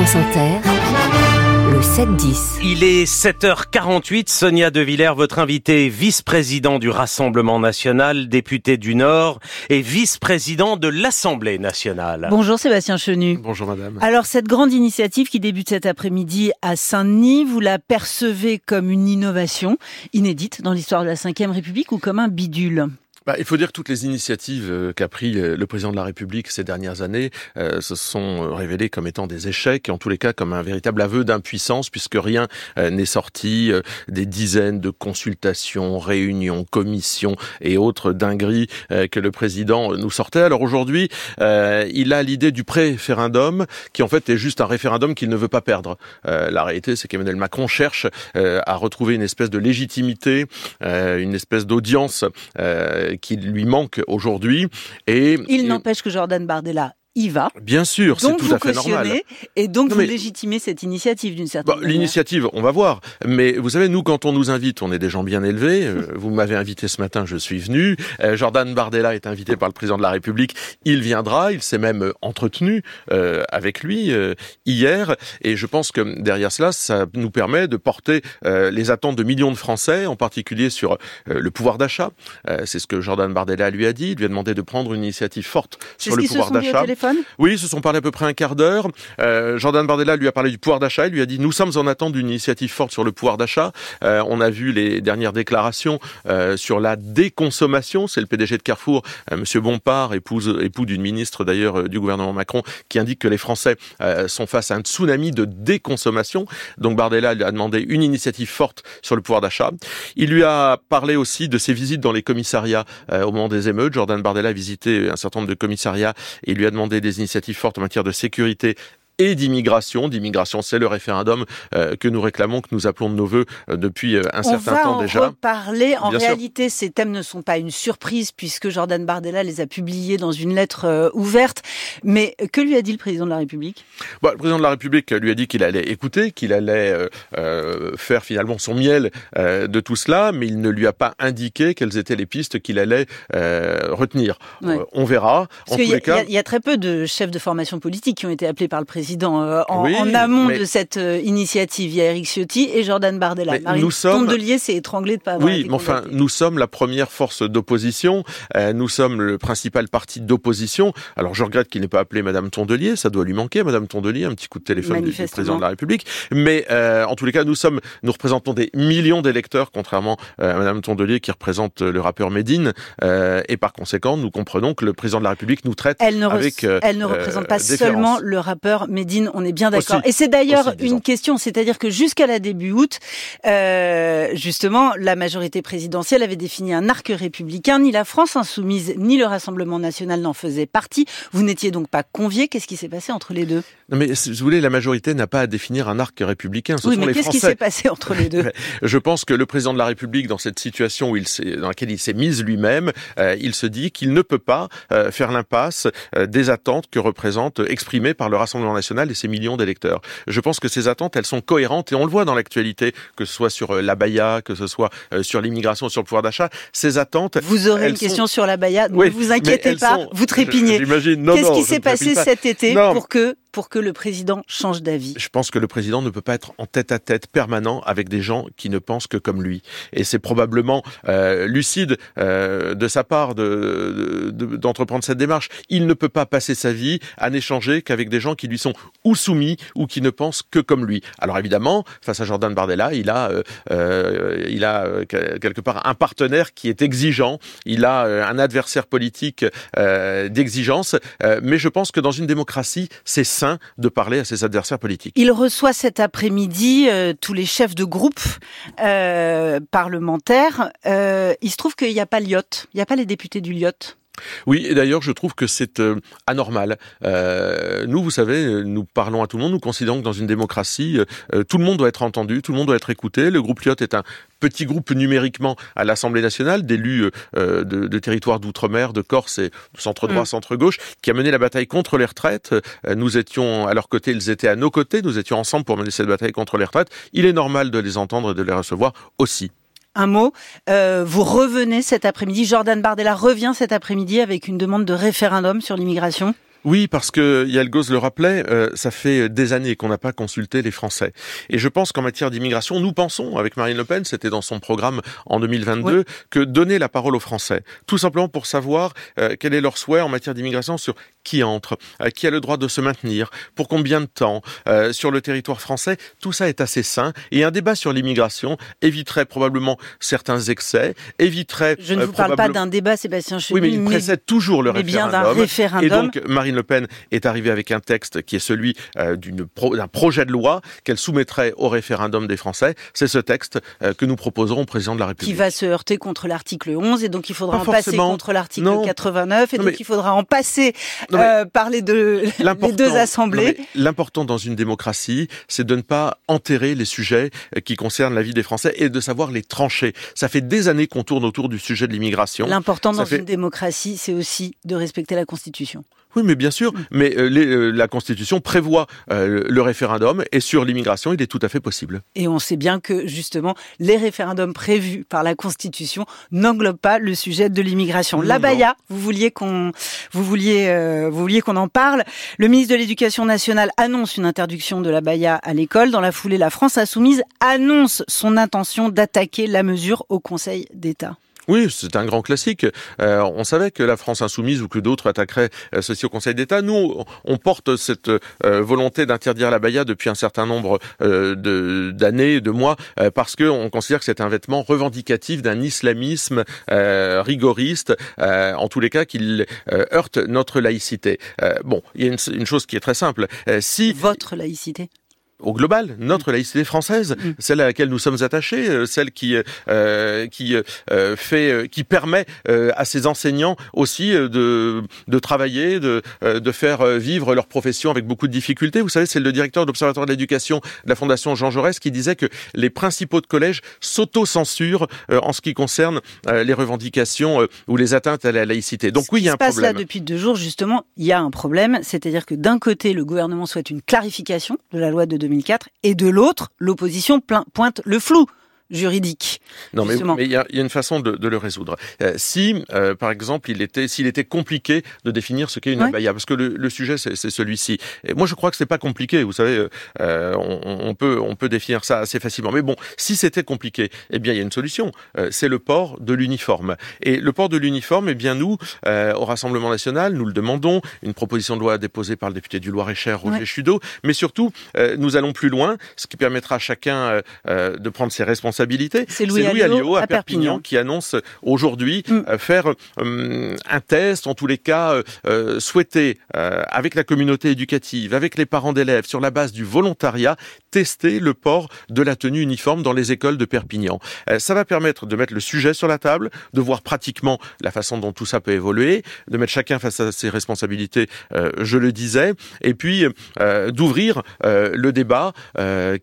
France Inter, le 7-10. Il est 7h48. Sonia De Villers, votre invité, vice-président du Rassemblement national, député du Nord et vice-président de l'Assemblée nationale. Bonjour Sébastien Chenu. Bonjour madame. Alors cette grande initiative qui débute cet après-midi à Saint-Denis, vous la percevez comme une innovation inédite dans l'histoire de la Ve République ou comme un bidule? Bah, il faut dire que toutes les initiatives euh, qu'a pris euh, le président de la République ces dernières années euh, se sont révélées comme étant des échecs et en tous les cas comme un véritable aveu d'impuissance puisque rien n'est sorti des dizaines de consultations, réunions, commissions et autres dingueries que le président nous sortait. Alors aujourd'hui, il a l'idée du préférendum qui en fait est juste un référendum qu'il ne veut pas perdre. la réalité, c'est qu'Emmanuel Macron cherche à retrouver une espèce de légitimité, une espèce d'audience qui lui manque aujourd'hui. Et il n'empêche que Jordan Bardella y va. Bien sûr, c'est tout à fait normal. Et donc vous légitimez cette initiative d'une certaine bah, manière. L'initiative, on va voir. Mais vous savez, nous, quand on nous invite, on est des gens bien élevés. Euh, vous m'avez invité ce matin, je suis venu. Euh, Jordan Bardella est invité par le président de la République. Il viendra. Il s'est même euh, entretenu avec lui hier. Et je pense que derrière cela, ça nous permet de porter les attentes de millions de Français, en particulier sur le pouvoir d'achat. c'est ce que Jordan Bardella lui a dit. Il lui a demandé de prendre une initiative forte sur le pouvoir d'achat. Oui, ils se sont parlé à peu près un quart d'heure. Euh, Jordan Bardella lui a parlé du pouvoir d'achat. Il lui a dit nous sommes en attente d'une initiative forte sur le pouvoir d'achat. Euh, on a vu les dernières déclarations euh, sur la déconsommation. C'est le PDG de Carrefour, euh, Monsieur Bompard, épouse, époux d'une ministre d'ailleurs euh, du gouvernement Macron, qui indique que les Français euh, sont face à un tsunami de déconsommation. Donc Bardella lui a demandé une initiative forte sur le pouvoir d'achat. Il lui a parlé aussi de ses visites dans les commissariats au moment des émeutes. Jordan Bardella a visité un certain nombre de commissariats et lui a demandé des initiatives fortes en matière de sécurité et d'immigration. D'immigration, c'est le référendum euh, que nous réclamons, que nous appelons de nos voeux euh, depuis euh, un certain temps déjà. On va en reparler. En réalité, ces thèmes ne sont pas une surprise puisque Jordan Bardella les a publiés dans une lettre ouverte. Mais que lui a dit le président de la République? Bah, Le président de la République lui a dit qu'il allait écouter, qu'il allait faire finalement son miel de tout cela, mais il ne lui a pas indiqué quelles étaient les pistes qu'il allait retenir. on verra. en tous les cas, il y a très peu de chefs de formation politique qui ont été appelés par le président euh, en, amont de cette euh, initiative. Il y a Eric Ciotti et Jordan Bardella. Marine nous sommes... Tondelier s'est étranglé de pas avoir Oui, mais enfin, nous sommes la première force d'opposition. Euh, nous sommes le principal parti d'opposition. Alors, je regrette qu'il n'ait pas appelé Madame Tondelier. Ça doit lui manquer, Madame Tondelier, un petit coup de téléphone du, président de la République. Mais en tous les cas, nous sommes, nous représentons des millions d'électeurs, contrairement à Madame Tondelier qui représente le rappeur Médine. et par conséquent, nous comprenons que le président de la République nous traite elle ne avec. elle ne représente pas seulement le rappeur Médine on est bien d'accord. Et c'est d'ailleurs une question, c'est-à-dire que jusqu'à la début août, euh, justement, la majorité présidentielle avait défini un arc républicain. Ni la France insoumise, ni le Rassemblement national n'en faisaient partie. Vous n'étiez donc pas conviés. Qu'est-ce qui s'est passé entre les deux? Non, mais si vous voulez, la majorité n'a pas à définir un arc républicain. Ce oui, mais qu'est-ce qui s'est passé entre les deux? Je pense que le président de la République, dans cette situation où il dans laquelle il s'est mise lui-même, euh, il se dit qu'il ne peut pas euh, faire l'impasse des attentes que représente exprimées par le Rassemblement national et ses millions d'électeurs. Je pense que ces attentes, elles sont cohérentes et on le voit dans l'actualité, que ce soit sur euh, la Baïa, que ce soit euh, sur l'immigration, sur le pouvoir d'achat. Ces attentes. Vous aurez une question sur la Baïa, ne vous inquiétez pas, vous trépignez. Qu'est-ce qui s'est passé cet été pour que pour que le président change d'avis Je pense que le président ne peut pas être en tête à tête permanent avec des gens qui ne pensent que comme lui. Et c'est probablement euh, lucide euh, de sa part d'entreprendre de, d'entreprendre cette démarche. Il ne peut pas passer sa vie à n'échanger qu'avec des gens qui lui sont ou soumis ou qui ne pensent que comme lui. Alors évidemment, face à Jordan Bardella, il a, euh, euh il a euh, quelque part un partenaire qui est exigeant. Il a euh, un adversaire politique d'exigence. mais je pense que dans une démocratie, c'est de parler à ses adversaires politiques. Il reçoit cet après-midi euh, tous les chefs de groupe euh, parlementaires. Euh, il se trouve qu'il n'y a pas l'IOT, il n'y a pas les députés du LIOT. Oui, et d'ailleurs, je trouve que c'est euh, anormal. Euh, nous, vous savez, nous parlons à tout le monde, nous considérons que dans une démocratie, euh, tout le monde doit être entendu, tout le monde doit être écouté. Le groupe Lyot est un petit groupe numériquement à l'Assemblée nationale d'élus de, de, territoires d'outre-mer, de Corse et de centre-droit, mm. centre-gauche, qui a mené la bataille contre les retraites. Nous étions à leur côté, ils étaient à nos côtés, nous étions ensemble pour mener cette bataille contre les retraites. Il est normal de les entendre et de les recevoir aussi un mot. Euh, vous revenez cet après-midi, Jordan Bardella revient cet après-midi avec une demande de référendum sur l'immigration Oui, parce que Yael Gauze le rappelait, euh, ça fait des années qu'on n'a pas consulté les Français. Et je pense qu'en matière d'immigration, nous pensons, avec Marine Le Pen, c'était dans son programme en 2022, que donner la parole aux Français, tout simplement pour savoir euh, quel est leur souhait en matière d'immigration sur qui entre, euh, qui a le droit de se maintenir, pour combien de temps, sur le territoire français, tout ça est assez sain. Et un débat sur l'immigration éviterait probablement certains excès, éviterait... Je ne vous parle pas d'un débat, Sébastien Chenu, Oui, mais il précède toujours le référendum. bien d'un référendum. Et donc, Marine le Pen est arrivée avec un texte qui est celui euh, d'un projet de loi qu'elle soumettrait au référendum des Français. C'est ce texte euh, que nous proposerons au président de la République. Qui va se heurter contre l'article 11 et donc il faudra en passer contre l'article 89 et donc il faudra en passer euh, par les deux, les deux assemblées. L'important dans une démocratie, c'est de ne pas enterrer les sujets qui concernent la vie des Français et de savoir les trancher. Ça fait des années qu'on tourne autour du sujet de l'immigration. L'important dans une démocratie, c'est aussi de respecter la Constitution. Oui, mais bien sûr. Mm. Mais euh, euh, la Constitution prévoit euh, le référendum et sur l'immigration, il est tout à fait possible. Et on sait bien que justement, les référendums prévus par la Constitution n'englobent pas le sujet de l'immigration. La Baya, vous vouliez qu'on, vous vouliez, vous vouliez qu'on en parle. Le ministre de l'Éducation nationale annonce une interdiction de la Baya à l'école. Dans la foulée, la France insoumise annonce son intention d'attaquer la mesure au Conseil d'État. Oui, c'est un grand classique. Euh, on savait que la France insoumise ou que d'autres attaqueraient euh, ceci au Conseil d'État. Nous, on porte cette euh, volonté d'interdire la baya depuis un certain nombre d'années, de, mois, parce qu'on considère que c'est un vêtement revendicatif d'un islamisme rigoriste, en tous les cas qu'il heurte notre laïcité. bon, il y a une, une, chose qui est très simple. si votre laïcité au global, notre laïcité française, mm. celle à laquelle nous sommes attachés, euh, celle qui euh, qui euh, fait, qui permet à ses enseignants aussi de de travailler, de de faire vivre leur profession avec beaucoup de difficultés. Vous savez, c'est le directeur de l'Observatoire de l'éducation de la Fondation Jean Jaurès qui disait que les principaux de collège s'auto-censurent en ce qui concerne les revendications ou les atteintes à la laïcité. Donc oui, il y a un problème. Ce qui se passe là depuis deux jours, justement, il y a un problème, c'est-à-dire que d'un côté, le gouvernement souhaite une clarification de la loi de 2004, et de l'autre, l'opposition pointe le flou juridique. Non, mais il y, a, une façon de, le résoudre. Euh, si, euh, par exemple, il était, s'il était compliqué de définir ce qu'est une abaya, parce que le, sujet c'est celui-ci. Et moi, je crois que c'est pas compliqué. Vous savez, euh, on, peut on peut définir ça assez facilement. Mais bon, si c'était compliqué, eh bien, il y a une solution. c'est le port de l'uniforme. Et le port de l'uniforme, eh bien, nous, au Rassemblement national, nous le demandons. Une proposition de loi déposée par le député du Loir-et-Cher, Roger Chudeau. Mais surtout, nous allons plus loin, ce qui permettra à chacun de prendre ses responsabilités c'est Louis, Alliot, à, Perpignan, qui annonce aujourd'hui mm. euh, faire euh, un test, en tous les cas euh, souhaiter, avec la communauté éducative, avec les parents d'élèves, sur la base du volontariat, tester le port de la tenue uniforme dans les écoles de Perpignan. ça va permettre de mettre le sujet sur la table, de voir pratiquement la façon dont tout ça peut évoluer, de mettre chacun face à ses responsabilités, je le disais, et puis d'ouvrir le débat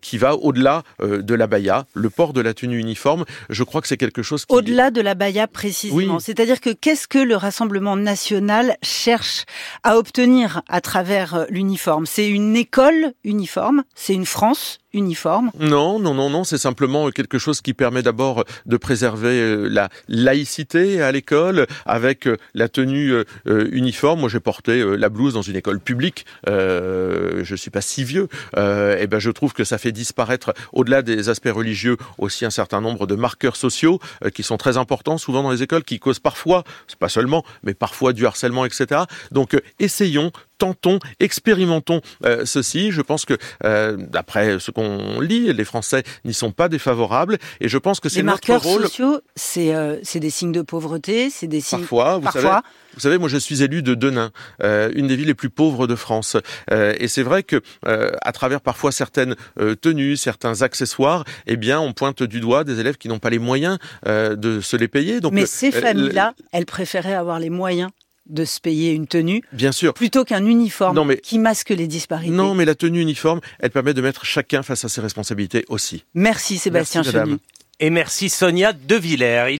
qui va au-delà de la baya, le port de la la tenue uniforme, je crois que c'est quelque chose qui... Au-delà de la baya précisément. C'est-à-dire que qu'est-ce que le Rassemblement national cherche à obtenir à travers euh, l'uniforme? C'est une école uniforme, c'est une France Non, non, non, non, c'est simplement quelque chose qui permet d'abord de préserver euh, la laïcité à l'école avec euh, la tenue euh, uniforme. Moi, j'ai porté la blouse dans une école publique. Euh, je suis pas si vieux. et ben, je trouve que ça fait disparaître, au-delà des aspects religieux, aussi un certain nombre de marqueurs sociaux qui sont très importants, souvent dans les écoles, qui causent parfois, c'est pas seulement, mais parfois du harcèlement, etc. Donc, essayons tentons, expérimentons euh, ceci. Je pense que, euh, d'après ce qu'on lit, les Français n'y sont pas défavorables. Et je pense que c'est notre rôle. Les marqueurs sociaux, c'est euh, des signes de pauvreté, c'est des signes. Parfois, vous savez. Vous savez, moi je suis élu de Denain, une des villes les plus pauvres de France. et c'est vrai que à travers parfois certaines tenues, certains accessoires, eh bien on pointe du doigt des élèves qui n'ont pas les moyens de se les payer. Donc, Mais ces familles-là, elles préféraient avoir les moyens de se payer une tenue, bien sûr, plutôt qu'un uniforme qui masque les disparités. Non, mais la tenue uniforme, elle permet de mettre chacun face à ses responsabilités aussi. Merci Sébastien Chenu. Et merci Sonia De Villers.